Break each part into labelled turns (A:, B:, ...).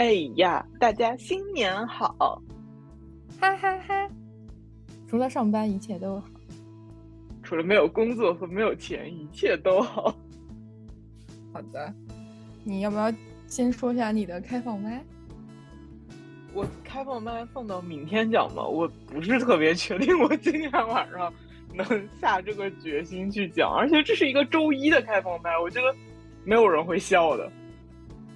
A: 哎呀，大家新年好！
B: 哈哈哈！除了上班，一切都好。
A: 除了没有工作和没有钱，一切都好。
B: 好的，你要不要先说一下你的开放麦？
A: 我开放麦放到明天讲吧，我不是特别确定，我今天晚上能下这个决心去讲，而且这是一个周一的开放麦，我觉得没有人会笑的。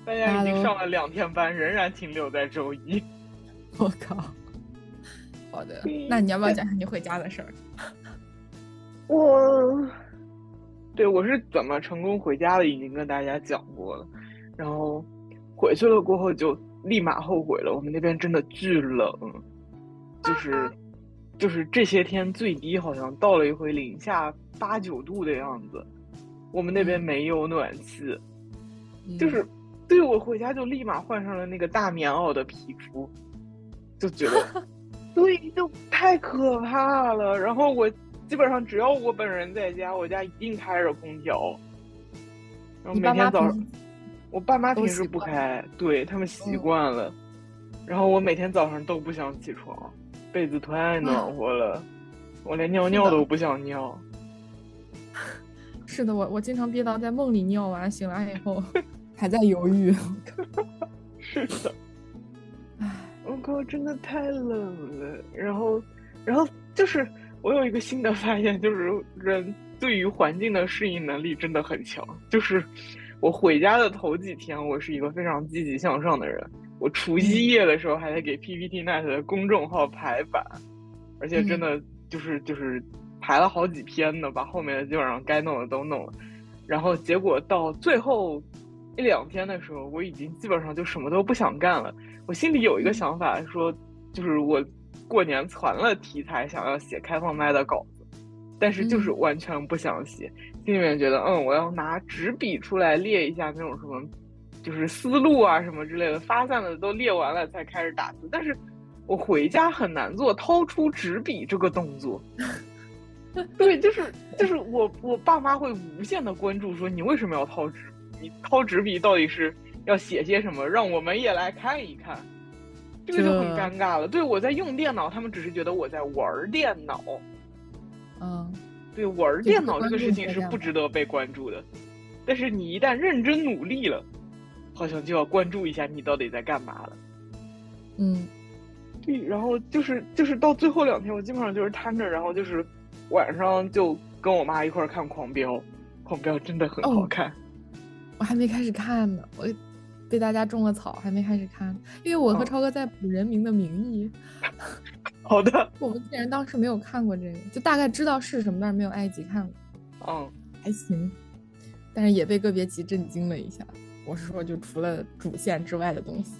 A: 大家已经上了两天班，仍然停留在周一。
B: 我靠！好的，那你要不要讲讲你回家的事儿？
A: 我，对我是怎么成功回家的，已经跟大家讲过了。然后回去了过后，就立马后悔了。我们那边真的巨冷，就是就是这些天最低好像到了一回零下八九度的样子。我们那边没有暖气，就是。对我回家就立马换上了那个大棉袄的皮肤，就觉得，对，就太可怕了。然后我基本上只要我本人在家，我家一定开着空调。然后每天早上，我爸妈平时不开，对他们习惯了。然后我每天早上都不想起床，被子太暖和了，我连尿尿都不想尿。
B: 是的，我我经常憋到在梦里尿完，醒来以后。还在犹豫，
A: 是的，唉，我靠，真的太冷了。然后，然后就是我有一个新的发现，就是人对于环境的适应能力真的很强。就是我回家的头几天，我是一个非常积极向上的人。我除夕夜的时候还在给 PPT Net 的公众号排版，而且真的就是就是排了好几篇呢，把后面的基本上该弄的都弄了。然后结果到最后。一两天的时候，我已经基本上就什么都不想干了。我心里有一个想法，说就是我过年攒了题材，想要写开放麦的稿子，但是就是完全不想写。心里面觉得，嗯，我要拿纸笔出来列一下那种什么，就是思路啊什么之类的，发散的都列完了才开始打字。但是我回家很难做掏出纸笔这个动作。对，就是就是我我爸妈会无限的关注，说你为什么要掏纸？你掏纸笔到底是要写些什么？让我们也来看一看，这个就很尴尬了。对我在用电脑，他们只是觉得我在玩电脑。
B: 嗯，
A: 对，玩电脑这个事情是不值得被关注的。但是你一旦认真努力了，好像就要关注一下你到底在干嘛了。
B: 嗯，
A: 对，然后就是就是到最后两天，我基本上就是瘫着，然后就是晚上就跟我妈一块看《狂飙》，《狂飙》真的很好看。
B: 我还没开始看呢，我被大家种了草，还没开始看。因为我和超哥在补《人民的名义 》。
A: 好的。
B: 我们竟然当时没有看过这个，就大概知道是什么，但是没有埃及看过。
A: 嗯，
B: 还行，但是也被个别集震惊了一下。我是说，就除了主线之外的东西。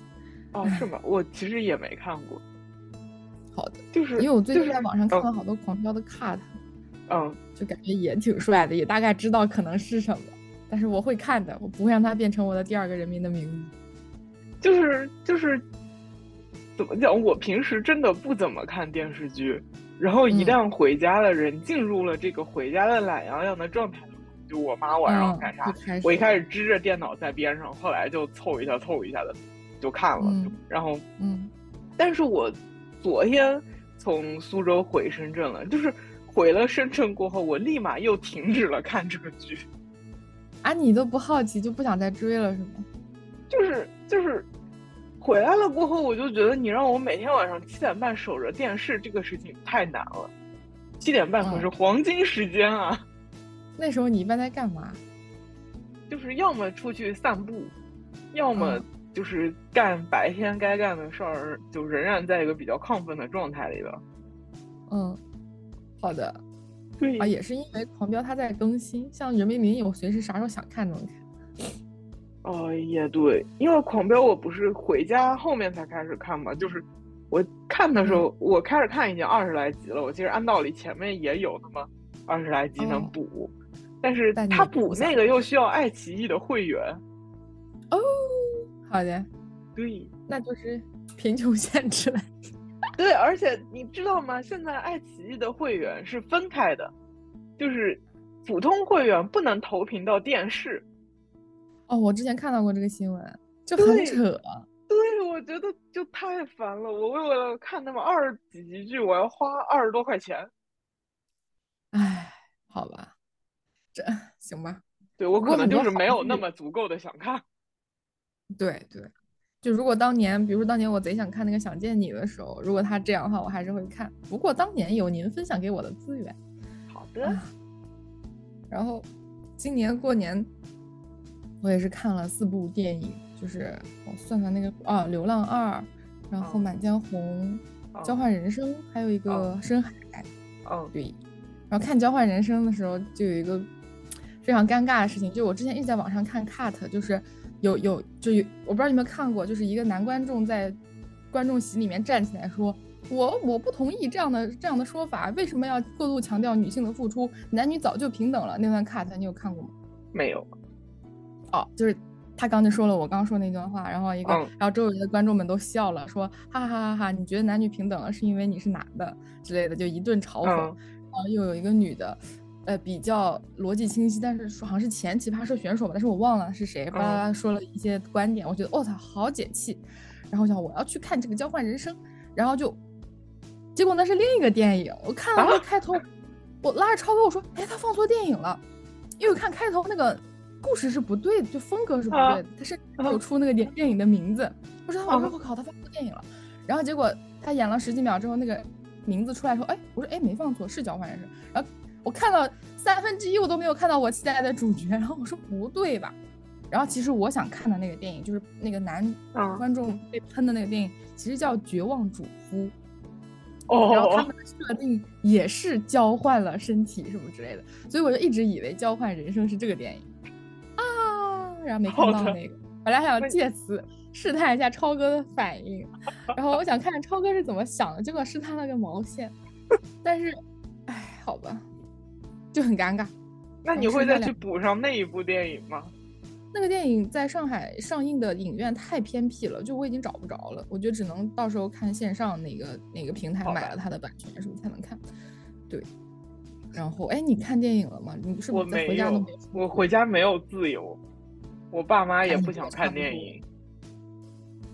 A: 哦，是吗？我其实也没看过。
B: 好的，
A: 就是
B: 因为我最近在网上看了好多狂飙的 cut，
A: 嗯，
B: 就感觉也挺帅的，也大概知道可能是什么。但是我会看的，我不会让它变成我的第二个人民的名义。
A: 就是就是，怎么讲？我平时真的不怎么看电视剧，然后一旦回家了，人进入了这个回家的懒洋洋的状态，就我妈晚上干啥，我一开始支着电脑在边上，后来就凑一下凑一下的就看了。然后
B: 嗯，
A: 但是我昨天从苏州回深圳了，就是回了深圳过后，我立马又停止了看这个剧。
B: 啊，你都不好奇就不想再追了是吗？
A: 就是就是，回来了过后，我就觉得你让我每天晚上七点半守着电视这个事情太难了。七点半可是黄金时间啊！
B: 那时候你一般在干嘛？
A: 就是要么出去散步，要么就是干白天该干的事儿，就仍然在一个比较亢奋的状态里边。
B: 嗯，好的。
A: 对
B: 啊，也是因为狂飙它在更新，像人民名义，我随时啥时候想看都能看。
A: 哦，也对，因为狂飙我不是回家后面才开始看嘛，就是我看的时候，我开始看已经二十来集了。我其实按道理前面也有那么二十来集能补，但是他补那个又需要爱奇艺的会员。
B: 哦，好的，
A: 对，
B: 那就是 贫穷限制了。
A: 对，而且你知道吗？现在爱奇艺的会员是分开的，就是普通会员不能投屏到电视。
B: 哦，我之前看到过这个新闻，就很扯。
A: 对，我觉得就太烦了。我为了看那么二十几集剧，我要花二十多块钱。
B: 唉，好吧，这行吧。
A: 对我可能就是没有那么足够的想看。
B: 对对，就如果当年，比如说当年我贼想看那个《想见你》的时候，如果他这样的话，我还是会看。不过当年有您分享给我的资源。
A: 好的。
B: 然后今年过年，我也是看了四部电影，就是我算算那个啊，《流浪二》，然后《满江红》，《交换人生》，还有一个《深海》。
A: 哦，
B: 对。然后看《交换人生》的时候，就有一个非常尴尬的事情，就我之前一直在网上看 cut，就是有有就有，我不知道你们看过，就是一个男观众在观众席里面站起来说：“我我不同意这样的这样的说法，为什么要过度强调女性的付出？男女早就平等了。”那段 cut 你有看过吗？
A: 没有。
B: 哦，就是他刚才说了我刚说那段话，然后一个，然后周围的观众们都笑了，说：“哈哈哈哈！你觉得男女平等了，是因为你是男的之类的，就一顿嘲讽。”然后又有一个女的，呃，比较逻辑清晰，但是说好像是前奇葩说选手吧，但是我忘了是谁，巴拉巴拉说了一些观点，我觉得我操，好解气。然后我想我要去看这个交换人生，然后就，结果那是另一个电影，我看了那开头，我拉着超哥我说，哎，他放错电影了，因为看开头那个故事是不对的，就风格是不对的，他是有出那个电电影的名字，我说他我说我靠，他放错电影了。然后结果他演了十几秒之后那个。名字出来说，哎，我说，哎，没放错，是交换人生。然后我看到三分之一，我都没有看到我期待的主角。然后我说不对吧？然后其实我想看的那个电影，就是那个男观众被喷的那个电影，其实叫《绝望主夫》。
A: 哦。
B: 然后他们的设定也是交换了身体什么之类的，所以我就一直以为《交换人生》是这个电影啊，然后没看到那个，本来还想借此。试探一下超哥的反应，然后我想看看超哥是怎么想的，结果试探了个毛线。但是，哎，好吧，就很尴尬。
A: 那你会再去补上那一部电影吗？
B: 那个电影在上海上映的影院太偏僻了，就我已经找不着了。我觉得只能到时候看线上哪个哪个平台买了它的版权，什么才能看？对。然后，哎，你看电影了吗？你是不是回家都没有？
A: 我回家没有自由，我爸妈也不想看电影。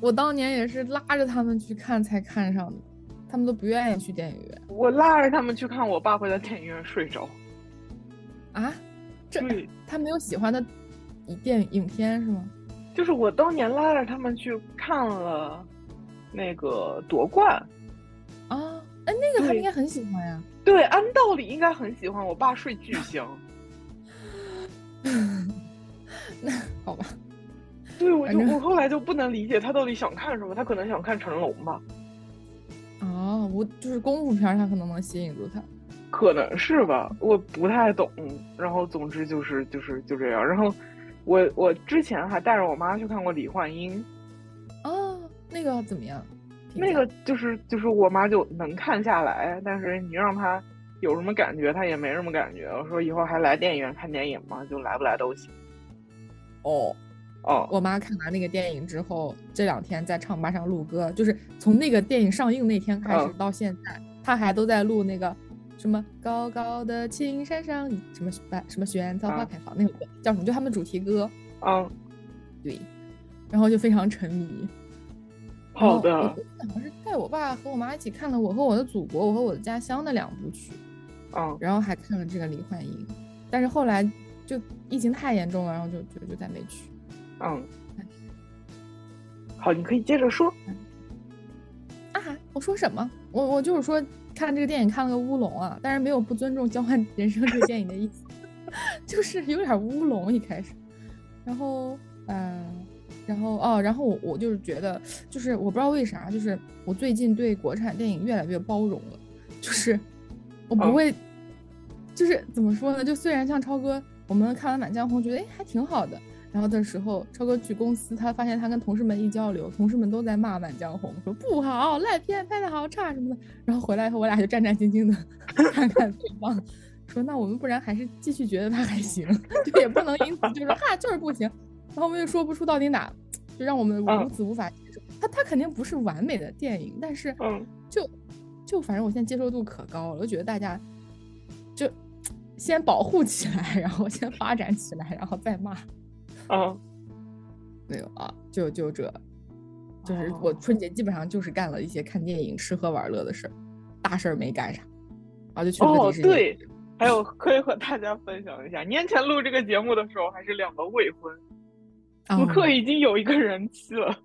B: 我当年也是拉着他们去看才看上的，他们都不愿意去电影院。
A: 我拉着他们去看，我爸会在电影院睡着。
B: 啊？这他没有喜欢的电影片是吗？
A: 就是我当年拉着他们去看了那个夺冠。
B: 啊？哎，那个他应该很喜欢呀。
A: 对，按道理应该很喜欢。我爸睡巨香。
B: 那好吧。
A: 对，我就我后来就不能理解他到底想看什么，他可能想看成龙吧。
B: 哦，我就是功夫片，他可能能吸引住他。
A: 可能是吧，我不太懂。然后总之就是就是就这样。然后我我之前还带着我妈去看过《李焕英》。
B: 哦，那个怎么样？
A: 那个就是就是我妈就能看下来，但是你让她有什么感觉，她也没什么感觉。我说以后还来电影院看电影吗？就来不来都行。
B: 哦。
A: 哦，
B: 我妈看完那个电影之后，这两天在唱吧上录歌，就是从那个电影上映那天开始到现在，她还都在录那个什么高高的青山上什么什么萱草花开放那首歌叫什么？就他们主题歌。
A: 嗯，
B: 对，然后就非常沉迷。
A: 好的。
B: 好像是带我爸和我妈一起看了《我和我的祖国》《我和我的家乡》的两部曲。
A: 嗯，
B: 然后还看了这个李焕英，但是后来就疫情太严重了，然后就就就再没去。
A: 嗯，好，你可以接着说。
B: 啊，我说什么？我我就是说，看这个电影看了个乌龙啊，但是没有不尊重《交换人生》这个电影的意思，就是有点乌龙一开始。然后，嗯，然后哦，然后我我就是觉得，就是我不知道为啥，就是我最近对国产电影越来越包容了，就是我不会，就是怎么说呢？就虽然像超哥，我们看完《满江红》，觉得哎还挺好的。然后的时候，超哥去公司，他发现他跟同事们一交流，同事们都在骂《满江红》，说不好，烂片，拍的好差什么的。然后回来以后，我俩就战战兢兢的 看看对方，说那我们不然还是继续觉得他还行，就也不能因此就说哈就是不行。然后我们又说不出到底哪，就让我们如此无法接受。他他肯定不是完美的电影，但是就就反正我现在接受度可高了，我觉得大家就 先保护起来，然后先发展起来，然后再骂。
A: 啊，
B: 没有啊，就就这，就是我春节基本上就是干了一些看电影、吃喝玩乐的事儿，大事儿没干啥，然后就去了迪士尼。
A: 哦，对，还有可以和大家分享一下，年前录这个节目的时候还是两个未婚，此刻已经有一个人妻了。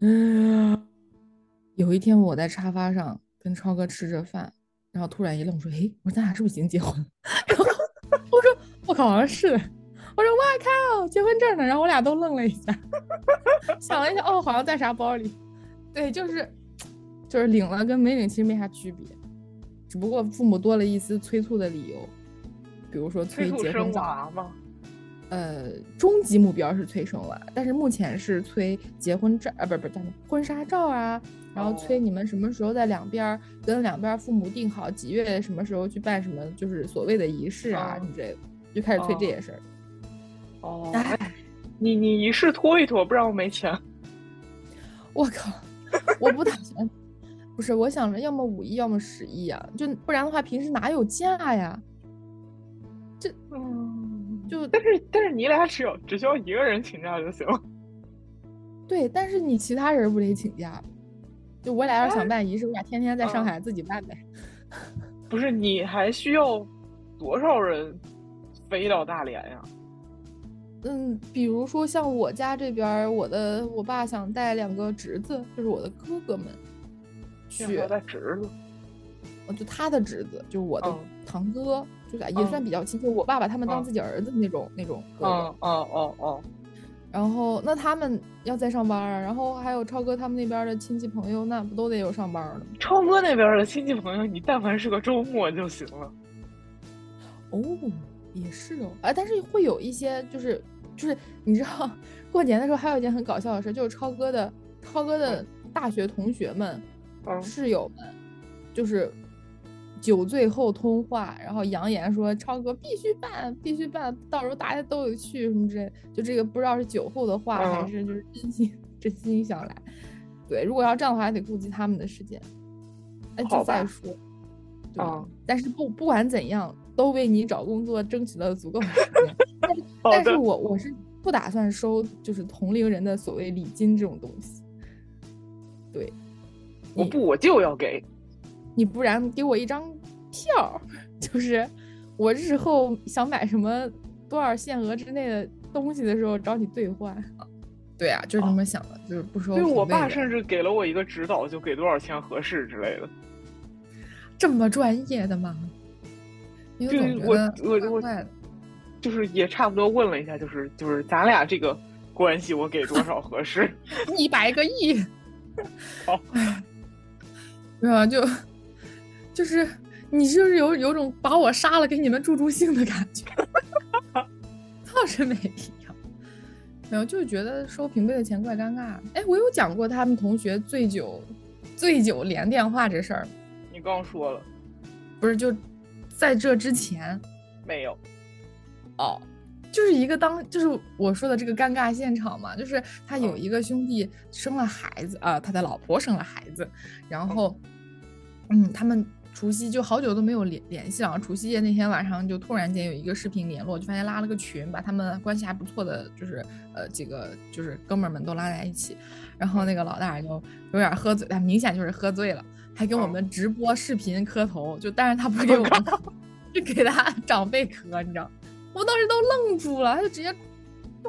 B: 嗯，有一天我在沙发上跟超哥吃着饭，然后突然一愣，说：“哎，我说咱俩是不是已经结婚？”然后我说：“我靠，好像是的。”我说：“哇靠，结婚证呢？”然后我俩都愣了一下，想了一下，哦，好像在啥包里。对，就是就是领了跟没领其实没啥区别，只不过父母多了一丝催促的理由，比如说催结婚
A: 娃吗？
B: 呃，终极目标是催生娃，但是目前是催结婚证啊，不是不是叫什么婚纱照啊，然后催你们什么时候在两边跟两边父母定好几月什么时候去办什么，就是所谓的仪式啊什么之类的，就开始催这些事儿。
A: 哦，你你仪式拖一拖，不然我没钱。
B: 我靠，我不打算，不是我想着要么五一，要么十一啊，就不然的话平时哪有假呀？这嗯。就
A: 但是但是你俩只要只需要一个人请假就行。
B: 对，但是你其他人不得请假？就我俩要想办仪式，我俩天天在上海自己办呗。
A: 不是，你还需要多少人飞到大连呀？
B: 嗯，比如说像我家这边，我的我爸想带两个侄子，就是我的哥哥们去。
A: 带侄子？
B: 就他的侄子，就是我的堂哥。也算比较亲，就我爸把他们当自己儿子那种那种。
A: 哦哦哦哦。
B: 然后那他们要在上班啊，然后还有超哥他们那边的亲戚朋友，那不都得有上班的吗？
A: 超哥那边的亲戚朋友，你但凡是个周末就行了。哦，
B: 也是哦，哎，但是会有一些，就是就是你知道，过年的时候还有一件很搞笑的事，就是超哥的超哥的大学同学们、室友们，就是。酒醉后通话，然后扬言说超哥必须办，必须办，到时候大家都有去什么之类。就这个不知道是酒后的话，还是就是真心真心想来。对，如果要这样的话，还得顾及他们的时间。那就再说。
A: 嗯。
B: 但是不不管怎样，都为你找工作争取了足够的时间。但是我我是不打算收，就是同龄人的所谓礼金这种东西。对。
A: 我不，我就要给。
B: 你不然给我一张票，就是我日后想买什么多少限额之内的东西的时候找你兑换。对啊，就是这么想的，就是不收。
A: 对我爸甚至给了我一个指导，就给多少钱合适之类的。
B: 这么专业的吗？
A: 对，我我我，就是也差不多问了一下，就是就是咱俩这个关系，我给多少合适？
B: 一百个亿。
A: 好，
B: 对吧？就。就是你就是有有种把我杀了给你们助助兴的感觉，倒是没必要。没有，就是觉得收平辈的钱怪尴尬。哎，我有讲过他们同学醉酒，醉酒连电话这事儿。
A: 你刚说了，
B: 不是就在这之前
A: 没有。
B: 哦，就是一个当就是我说的这个尴尬现场嘛，就是他有一个兄弟生了孩子啊，他的老婆生了孩子，然后嗯，他们。除夕就好久都没有联联系了，除夕夜那天晚上就突然间有一个视频联络，就发现拉了个群，把他们关系还不错的就是呃几个就是哥们儿们都拉在一起，然后那个老大就有点喝醉，他明显就是喝醉了，还给我们直播视频磕头，就但是他不给我们，就给他长辈磕，你知道，我当时都愣住了，他就直接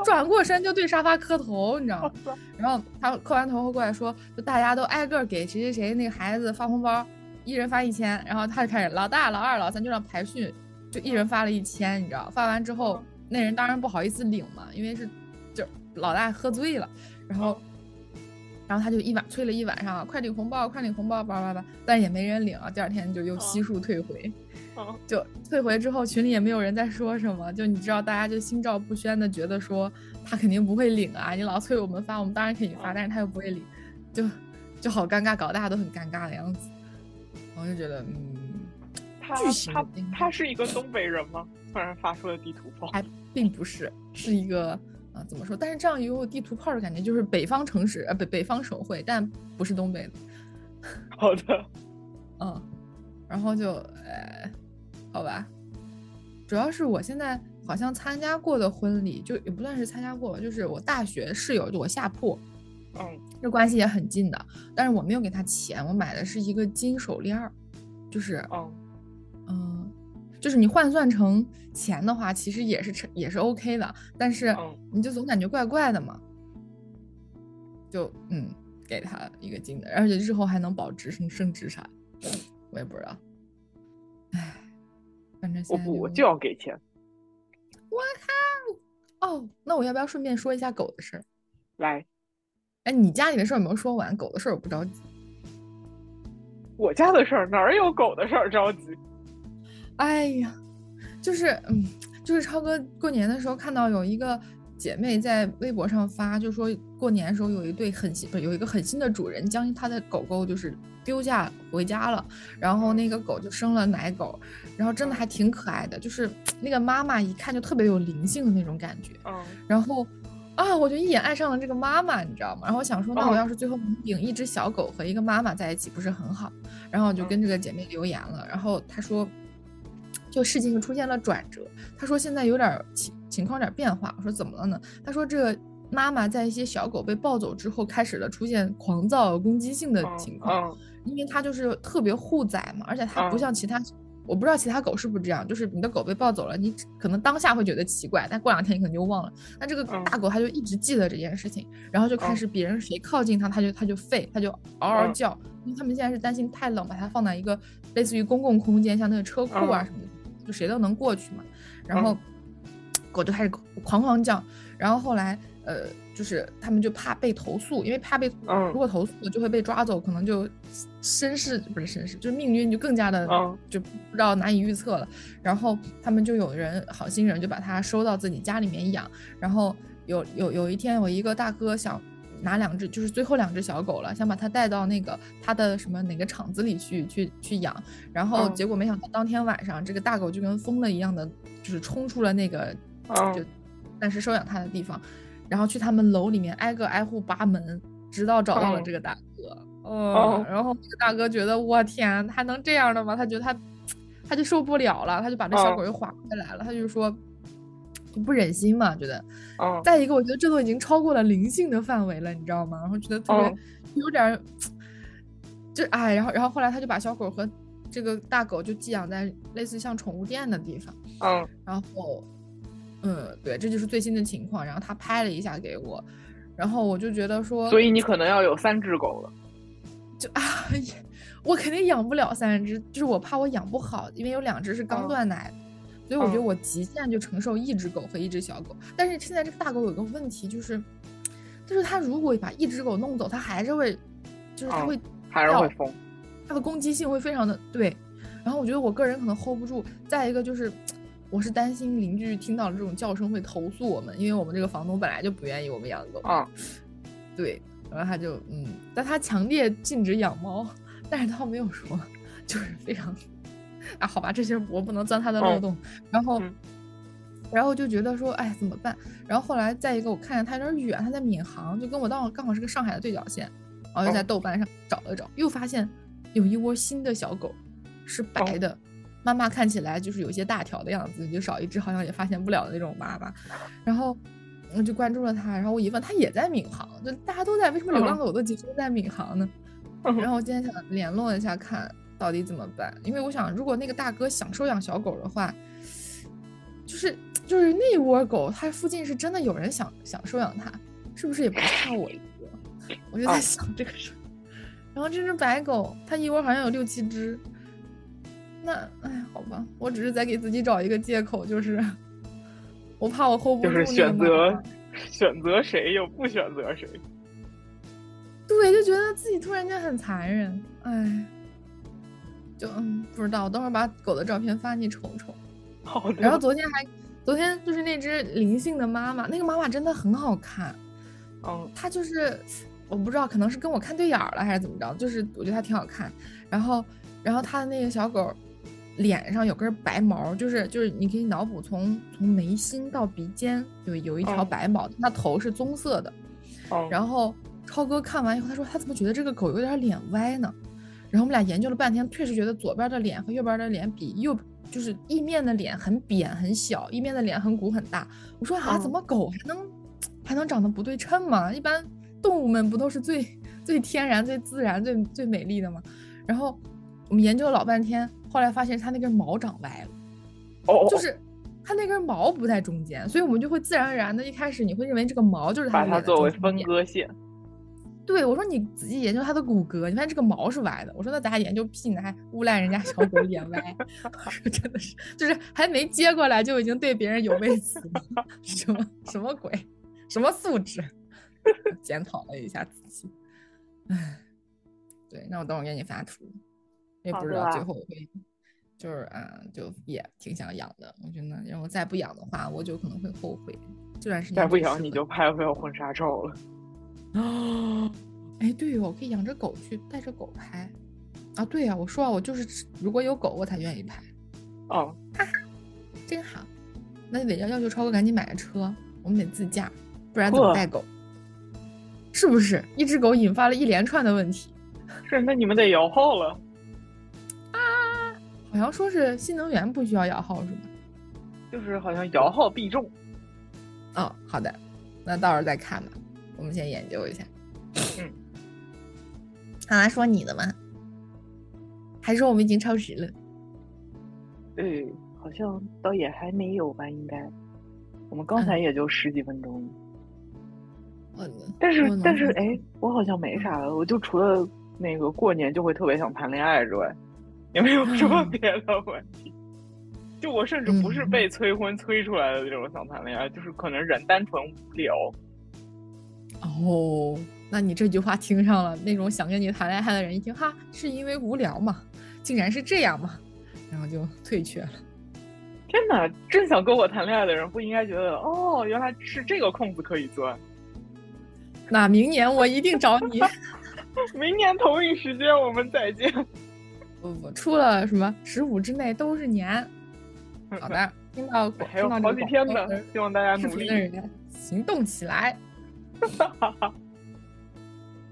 B: 转过身就对沙发磕头，你知道吗？然后他磕完头后过来说，就大家都挨个给谁谁谁那个孩子发红包。一人发一千，然后他就开始老大、老二、老三就让排序，就一人发了一千，你知道？发完之后，那人当然不好意思领嘛，因为是就老大喝醉了，然后然后他就一晚催了一晚上，快领红包，快领红包，叭叭叭，但也没人领啊。第二天就又悉数退回，就退回之后群里也没有人在说什么，就你知道大家就心照不宣的觉得说他肯定不会领啊，你老催我们发，我们当然可以发，但是他又不会领，就就好尴尬，搞大家都很尴尬的样子。我就觉得，嗯，
A: 他他他是一个东北人吗？突然发出了地图炮，
B: 还并不是，是一个啊，怎么说？但是这样有地图炮的感觉，就是北方城市，呃，北北方省会，但不是东北的。
A: 好的，
B: 嗯，然后就，呃，好吧，主要是我现在好像参加过的婚礼，就也不算是参加过吧，就是我大学室友，就我下铺，
A: 嗯，
B: 这关系也很近的。但是我没有给他钱，我买的是一个金手链儿，就是
A: 嗯
B: 嗯，就是你换算成钱的话，其实也是成也是 OK 的，但是
A: 嗯
B: 你就总感觉怪怪的嘛，就嗯给他一个金的，而且日后还能保值升升值啥，我也不知道。唉，反正现在
A: 我不，我就要给钱。
B: 我靠哦，那我要不要顺便说一下狗的事儿？
A: 来，
B: 哎，你家里的事儿有没有说完？狗的事儿我不着急。
A: 我家的事儿哪儿有狗的事儿着急？
B: 哎呀，就是嗯，就是超哥过年的时候看到有一个姐妹在微博上发，就说过年的时候有一对很新，不是有一个很新的主人将他的狗狗就是丢下回家了，然后那个狗就生了奶狗，然后真的还挺可爱的，就是那个妈妈一看就特别有灵性的那种感觉，
A: 嗯
B: 然后啊，我就一眼爱上了这个妈妈，你知道吗？然后我想说，那我
A: 嗯
B: 要是最后能领一只小狗和一个妈妈在一起，不是很好？然后我就
A: 嗯
B: 跟这个姐妹留言了，然后她说，就事情就出现了转折。她说现在有点儿情情况有点变化。我说怎么了呢？她说这个妈妈在一些小狗被抱走之后，开始了出现狂躁、攻击性的
A: 嗯
B: 情况。
A: 嗯
B: 因为它就是特别护崽嘛，而且它不
A: 嗯
B: 像其他，我不知道其他狗是不是这样，就是你的狗被抱走了，你可能当下会觉得奇怪，但过两天你可能就忘了。那这个
A: 嗯
B: 大狗它就一直记得这件事情，然后就开
A: 嗯
B: 始别人谁靠近它，它就它就吠，它就嗷嗷
A: 嗯
B: 叫。因为他们现在是担心太冷，把它放在一个类似于公共空间，像那个车库啊
A: 嗯
B: 什么的，就谁都能过去嘛。然后
A: 嗯
B: 狗就开始狂狂叫，然后后来呃，就是他们就怕被投诉，因为怕被
A: 嗯
B: 如果投诉就会被抓走，可能就身世不是身世，就是命运就更加的
A: 嗯
B: 就不知道难以预测了。然后他们就有人好心人就把它收到自己家里面养，然后有有有一天有一个大哥想。拿两只，就是最后两只小狗了，想把它带到那个他的什么哪个厂子里去去去养，然后
A: 嗯
B: 结果没想到当天晚上这个大狗就跟疯了一样的，就是冲出了那个就
A: 嗯
B: 暂时收养他的地方，然后去他们楼里面挨个挨户扒门，直到找到了
A: 哦
B: 这个大哥。
A: 哦
B: 嗯，然后这个大哥觉得我天，还能这样的吗？他觉得他他就受不了了，他就把这小
A: 哦
B: 狗又划回来了，他就说就不忍心嘛，觉得。
A: 嗯
B: 再一个，我觉得这都已经超过了灵性的范围了，你知道吗？然后觉得特别、
A: 哦
B: 有点儿，就哎，然后然后后来他就把小狗和这个大狗就寄养在类似像宠物店的地方，
A: 嗯
B: 然后，嗯，对，这就是最新的情况。然后他拍了一下给我，然后我就觉得说，
A: 所以你可能要有三只狗了。
B: 就啊，我肯定养不了三只，就是我怕我养不好，因为有两只是刚
A: 嗯
B: 断奶的。所以我觉得
A: 嗯
B: 我极限就承受一只狗和一只小狗，但是现在这个大狗有个问题，就是，就是它如果把一只狗弄走，它还是会，就是它
A: 嗯
B: 会
A: 还是会疯。
B: 它的攻击性会非常的对，然后我觉得我个人可能 hold 不住。再一个就是，我是担心邻居听到了这种叫声会投诉我们，因为我们这个房东本来就不愿意我们养狗。
A: 啊，
B: 对，然后他就嗯，但他强烈禁止养猫，但是他没有说，就是非常啊，好吧，这些我不能钻他的漏
A: 哦
B: 洞。然后，
A: 嗯
B: 然后就觉得说，哎，怎么办？然后后来再一个，我看见他有点远，他在闵行，就跟我到刚好是个上海的对角线，然后又在
A: 哦
B: 豆瓣上找了找，又发现有一窝新的小狗，是白的。妈妈看起来就是有些大条的样子，就少一只好像也发现不了的那种妈妈。然后我就关注了他，然后我一问，他也在闵行，就大家都在，为什么流浪狗都集中在闵行呢？
A: 嗯
B: 然后我今天想联络一下，看到底怎么办，因为我想，如果那个大哥想收养小狗的话，就是就是那窝狗，它附近是真的有人想想收养它，是不是也不差我一个？我就在
A: 哦
B: 想这个事儿。然后这只白狗，它一窝好像有六七只，那哎，好吧，我只是在给自己找一个借口，就是我怕我 hold 不住
A: 就是
B: 那个
A: 选择 选择谁又不选择谁。
B: 对，就觉得自己突然间很残忍，哎，就嗯不知道，我等会儿把狗的照片发你瞅瞅。
A: 好的。
B: 然后昨天还，昨天就是那只灵性的妈妈，那个妈妈真的很好看，
A: 嗯
B: 她就是我不知道，可能是跟我看对眼儿了还是怎么着，就是我觉得她挺好看。然后，然后她的那个小狗脸上有根白毛，就是就是你可以脑补从从眉心到鼻尖有有一条
A: 哦
B: 白毛，它头是棕色的。
A: 哦，
B: 然后超哥看完以后，他说他怎么觉得这个狗有点脸歪呢？然后我们俩研究了半天，确实觉得左边的脸和右边的脸比右就是一面的脸很扁很小，一面的脸很鼓很大。我说啊，
A: 嗯
B: 怎么狗还能还能长得不对称吗？一般动物们不都是最 最天然、最自然、最最美丽的吗？然后我们研究了老半天，后来发现它那根毛长歪了，
A: 哦，
B: 就是它那根毛不在中间，所以我们就会自然而然的，一开始你会认为这个毛就是
A: 把它作为
B: 分
A: 分割线。
B: 对，我说你仔细研究它的骨骼，你发现这个毛是歪的。我说那咱还研究屁呢，还诬赖人家小狗脸歪。我说真的是，就是还没接过来就已经对别人有微词，什么什么鬼，什么素质？检讨了一下自己。唉，对，那我等会儿给你发图，也不知道最后会，就是啊，就也挺想养的。我觉得，然后再不养的话，我就可能会后悔。这段时间
A: 再不养，你就拍不了婚纱照了。
B: 哦，哎，对哦，可以养只狗去带着狗拍啊！对呀，我说啊，我就是如果有狗我才愿意拍。
A: 哦，
B: 哈哈，真好。那就得要要求超哥赶紧买个车，我们得自驾，不然怎么带狗？是不是？一只狗引发了一连串的问题。
A: 是，那你们得摇号了。
B: 啊，好像说是新能源不需要摇号是吗？
A: 就是好像摇号必中。
B: 哦，好的，那到时候再看吧。我们先研究一下。
A: 嗯，
B: 好来，说你的吗？还是说我们已经超时了？
A: 对，好像倒也还没有吧，应该。我们刚才也就十几分钟。
B: 嗯。
A: 但是但是，哎，我好像没啥了。我就除了那个过年就会特别想谈恋爱之外，也没有什么别的问题。就我甚至不是被催婚催出来的这种想谈恋爱，就是可能人单纯无聊。
B: 哦，那你这句话听上了，那种想跟你谈恋爱的人一听，哈，是因为无聊嘛？竟然是这样嘛？然后就退却了。
A: 天哪，真想跟我谈恋爱的人不应该觉得，哦，原来是这个空子可以钻。
B: 那明年我一定找你。
A: 明年同一时间我们再见。
B: 不不，出了什么十五之内都是年。好的，听到
A: 还有好几天呢，希望大家努力
B: 的人行动起来。
A: 哈哈哈，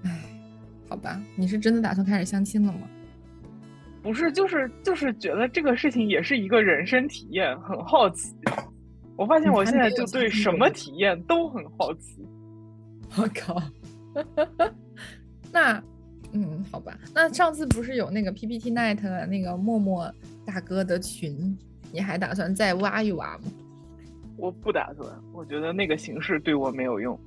B: 哎，好吧，你是真的打算开始相亲了吗？
A: 不是，就是就是觉得这个事情也是一个人生体验，很好奇。我发现我现在就对什么体验都很好奇。
B: 我靠，那嗯，好吧，那上次不是有那个 PPT Night 的那个默默大哥的群，你还打算再挖一挖吗？
A: 我不打算，我觉得那个形式对我没有用。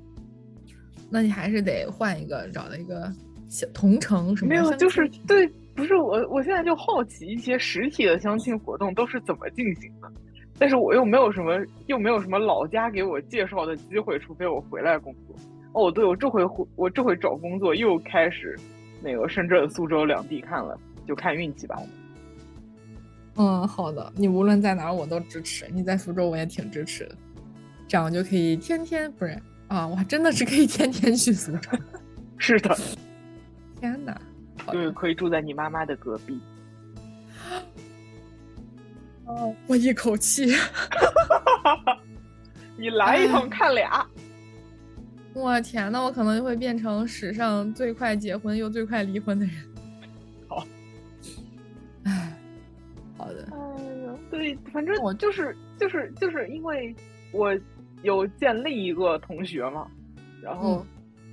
B: 那你还是得换一个，找了一个小同城什么？
A: 没有，就是对，不是我，我现在就好奇一些实体的相亲活动都是怎么进行的，但是我又没有什么，又没有什么老家给我介绍的机会，除非我回来工作。哦，对，我这回回，我这回找工作又开始那个深圳、苏州两地看了，就看运气吧。
B: 嗯，好的，你无论在哪儿我都支持，你在苏州我也挺支持的，这样就可以天天不是。啊，我还真的是可以天天去苏州。
A: 是的，
B: 天哪！
A: 对，可以住在你妈妈的隔壁。
B: 哦，我一口气。
A: 你来一趟看俩。
B: 我天那，我可能就会变成史上最快结婚又最快离婚的人。
A: 好。
B: 唉，好的。
A: 哎呀，对，反正我就是就是就是因为我。有见另一个同学嘛，然后，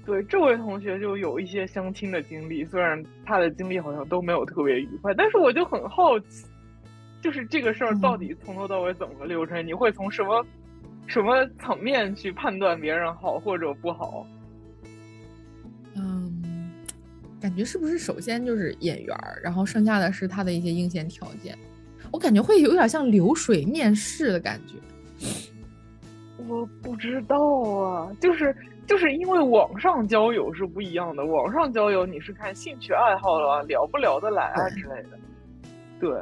A: 对这位同学就有一些相亲的经历，虽然他的经历好像都没有特别愉快，但是我就很好奇，就是这个事儿到底从头到尾怎么个流程？你会从什么什么层面去判断别人好或者不好？
B: 嗯，感觉是不是首先就是眼缘儿，然后剩下的是他的一些硬件条件？我感觉会有点像流水面试的感觉。
A: 我不知道啊，就是就是因为网上交友是不一样的，网上交友你是看兴趣爱好了，聊不聊得来啊之类的。对，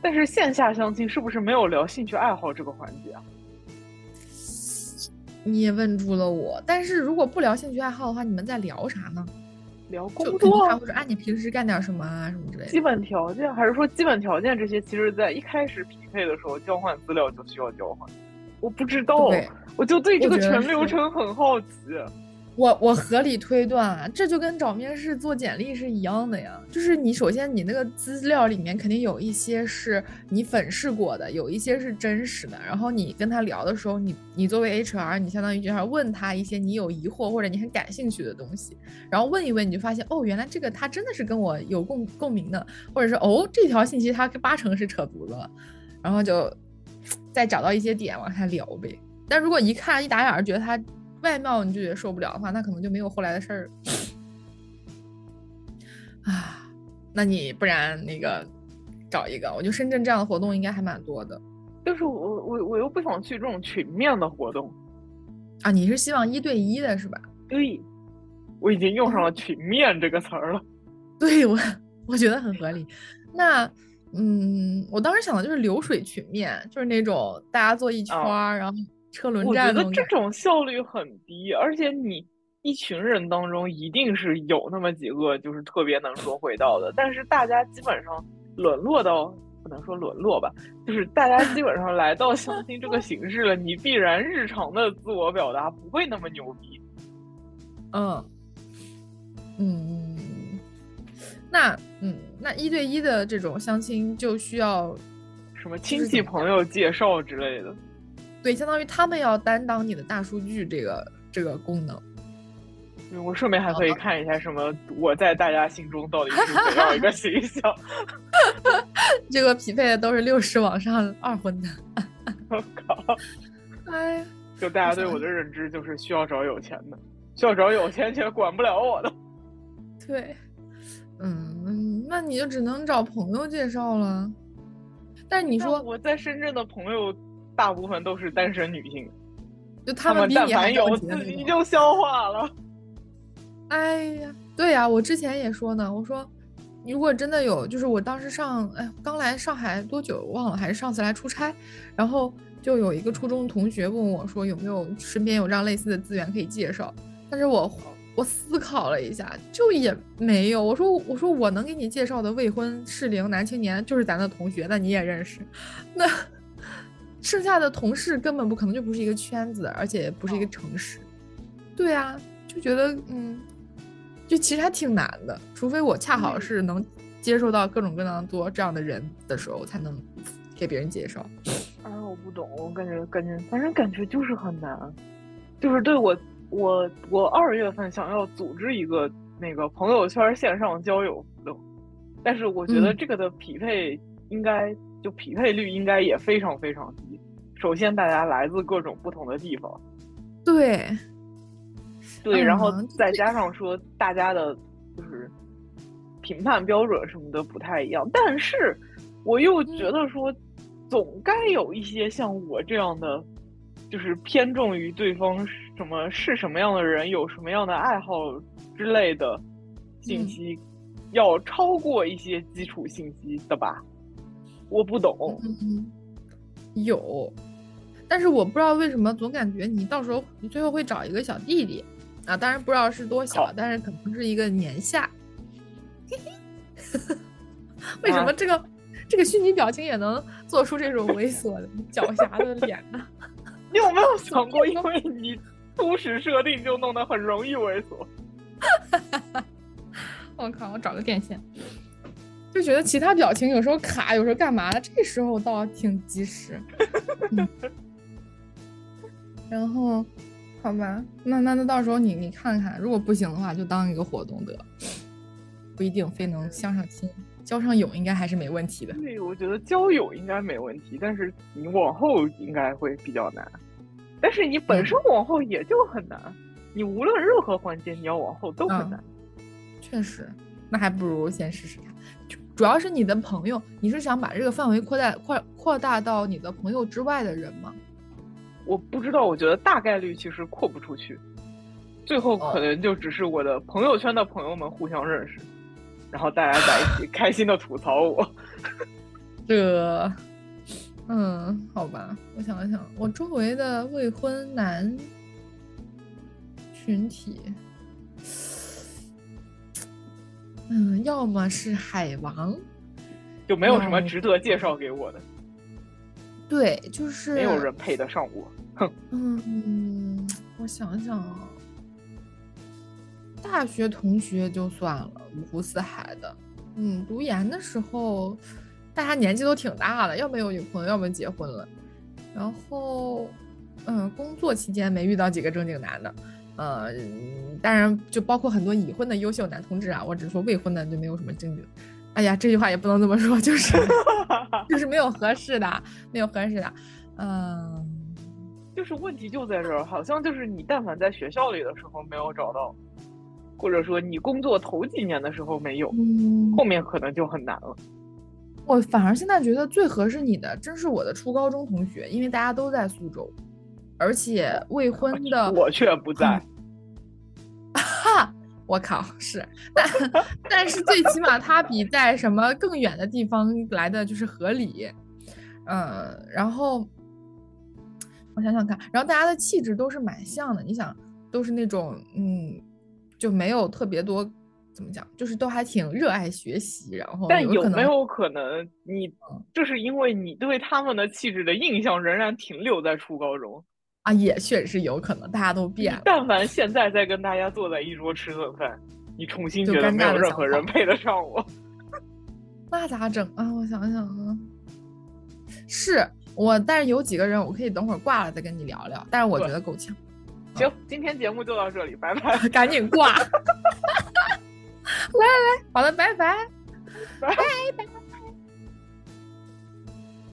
A: 但是线下相亲是不是没有聊兴趣爱好这个环节啊？
B: 你也问住了我，但是如果不聊兴趣爱好的话，你们在聊啥呢？
A: 聊工作，
B: 或者啊，你平时干点什么啊，什么之类的。
A: 基本条件还是说基本条件这些，其实在一开始匹配的时候交换资料就需要交换。我不知道，我就对这个全流程很好奇。
B: 我我合理推断啊，这就跟找面试做简历是一样的呀。就是你首先你那个资料里面肯定有一些是你粉饰过的，有一些是真实的。然后你跟他聊的时候，你你作为 HR，你相当于就是问他一些你有疑惑或者你很感兴趣的东西，然后问一问，你就发现哦，原来这个他真的是跟我有共共鸣的，或者是哦这条信息他八成是扯犊子了，然后就再找到一些点往下聊呗。但如果一看一打眼觉得他。外貌你就觉得受不了的话，那可能就没有后来的事儿啊。那你不然那个找一个，我觉得深圳这样的活动应该还蛮多的。
A: 但是我我我又不想去这种群面的活动
B: 啊。你是希望一对一的是吧？
A: 对，我已经用上了“群面”这个词儿了。
B: 对我我觉得很合理。那嗯，我当时想的就是流水群面，就是那种大家坐一圈儿，然后。车轮战，
A: 我觉得这种效率很低，而且你一群人当中一定是有那么几个就是特别能说会道的，但是大家基本上沦落到不能说沦落吧，就是大家基本上来到相亲这个形式了，你必然日常的自我表达不会那么牛逼。
B: 嗯嗯，那嗯那一对一的这种相亲就需要
A: 什么亲戚朋友介绍之类的。
B: 对，相当于他们要担当你的大数据这个这个功能。
A: 我顺便还可以看一下什么我在大家心中到底是怎样一个形象。
B: 这个匹配的都是六十往上二婚的。
A: 我靠！
B: 哎，
A: 就大家对我的认知就是需要找有钱的，需要找有钱且管不了我的。
B: 对，嗯，那你就只能找朋友介绍了。但你说
A: 我在深圳的朋友。大部分都是单身女性，
B: 就
A: 他
B: 们
A: 但凡有自己就消化了。
B: 哎呀，对呀，我之前也说呢，我说如果真的有，就是我当时上哎刚来上海多久忘了，还是上次来出差，然后就有一个初中同学问我说有没有身边有这样类似的资源可以介绍，但是我我思考了一下，就也没有。我说我说我能给你介绍的未婚适龄男青年就是咱的同学，那你也认识，那。剩下的同事根本不可能就不是一个圈子，而且不是一个城市。对啊，就觉得嗯，就其实还挺难的。除非我恰好是能接受到各种各样多这样的人的时候，才能给别人介绍。
A: 啊，我不懂，我感觉感觉反正感觉就是很难。就是对我我我二月份想要组织一个那个朋友圈线上交友活动，但是我觉得这个的匹配应该。就匹配率应该也非常非常低。首先，大家来自各种不同的地方，
B: 对，
A: 对，然后再加上说大家的，就是评判标准什么的不太一样。但是，我又觉得说，总该有一些像我这样的，就是偏重于对方什么是什么样的人，有什么样的爱好之类的信息，要超过一些基础信息的吧。我不懂，
B: 有，但是我不知道为什么总感觉你到时候你最后会找一个小弟弟啊，当然不知道是多小，但是可能是一个年下。为什么这个这个虚拟表情也能做出这种猥琐的狡黠的脸呢？
A: 你有没有 想过，因为你初始设定就弄得很容易猥琐？
B: 我靠！我找个电线。就觉得其他表情有时候卡，有时候干嘛的，这时候倒挺及时。然后，好吧，那那那到时候你你看看，如果不行的话，就当一个活动得，不一定非能相上亲，交上友应该还是没问题的。
A: 对，我觉得交友应该没问题，但是你往后应该会比较难。但是你本身往后也就很难，你无论任何环节你要往后都很难。
B: 确实，那还不如先试试看。主要是你的朋友，你是想把这个范围扩大扩扩大到你的朋友之外的人吗？
A: 我不知道，我觉得大概率其实扩不出去，最后可能就只是我的朋友圈的朋友们互相认识，然后大家在一起 开心的吐槽我。
B: 这，嗯，好吧，我想了想，我周围的未婚男群体。嗯，要么是海王，
A: 就没有什么值得介绍给我的。
B: 对，就是
A: 没有人配得上我。哼。
B: 嗯，我想想啊，大学同学就算了，五湖四海的。嗯，读研的时候，大家年纪都挺大的，要么有女朋友，要么结婚了。然后，嗯，工作期间没遇到几个正经男的。呃，当然就包括很多已婚的优秀男同志啊，我只是说未婚的就没有什么正经。哎呀，这句话也不能这么说，就是 就是没有合适的，没有合适的。嗯，
A: 就是问题就在这儿，好像就是你但凡在学校里的时候没有找到，或者说你工作头几年的时候没有，后面可能就很难了。
B: 我反而现在觉得最合适你的，真是我的初高中同学，因为大家都在苏州。而且未婚的
A: 我却不在，
B: 哈！我靠，是，但但是最起码他比在什么更远的地方来的就是合理，嗯，然后我想想看，然后大家的气质都是蛮像的，你想都是那种嗯，就没有特别多怎么讲，就是都还挺热爱学习，然后
A: 但有没有可能你就是因为你对他们的气质的印象仍然停留在初高中？
B: 啊，也确实是有可能，大家都变了。
A: 但凡现在再跟大家坐在一桌吃顿饭，你重新觉得没有任何人配得上我，
B: 那咋整啊？我想想啊，是我，但是有几个人我可以等会儿挂了再跟你聊聊，但是我觉得够呛。
A: 行，今天节目就到这里，拜拜，
B: 赶紧挂。来来来，好了，拜拜，
A: 拜
B: 拜。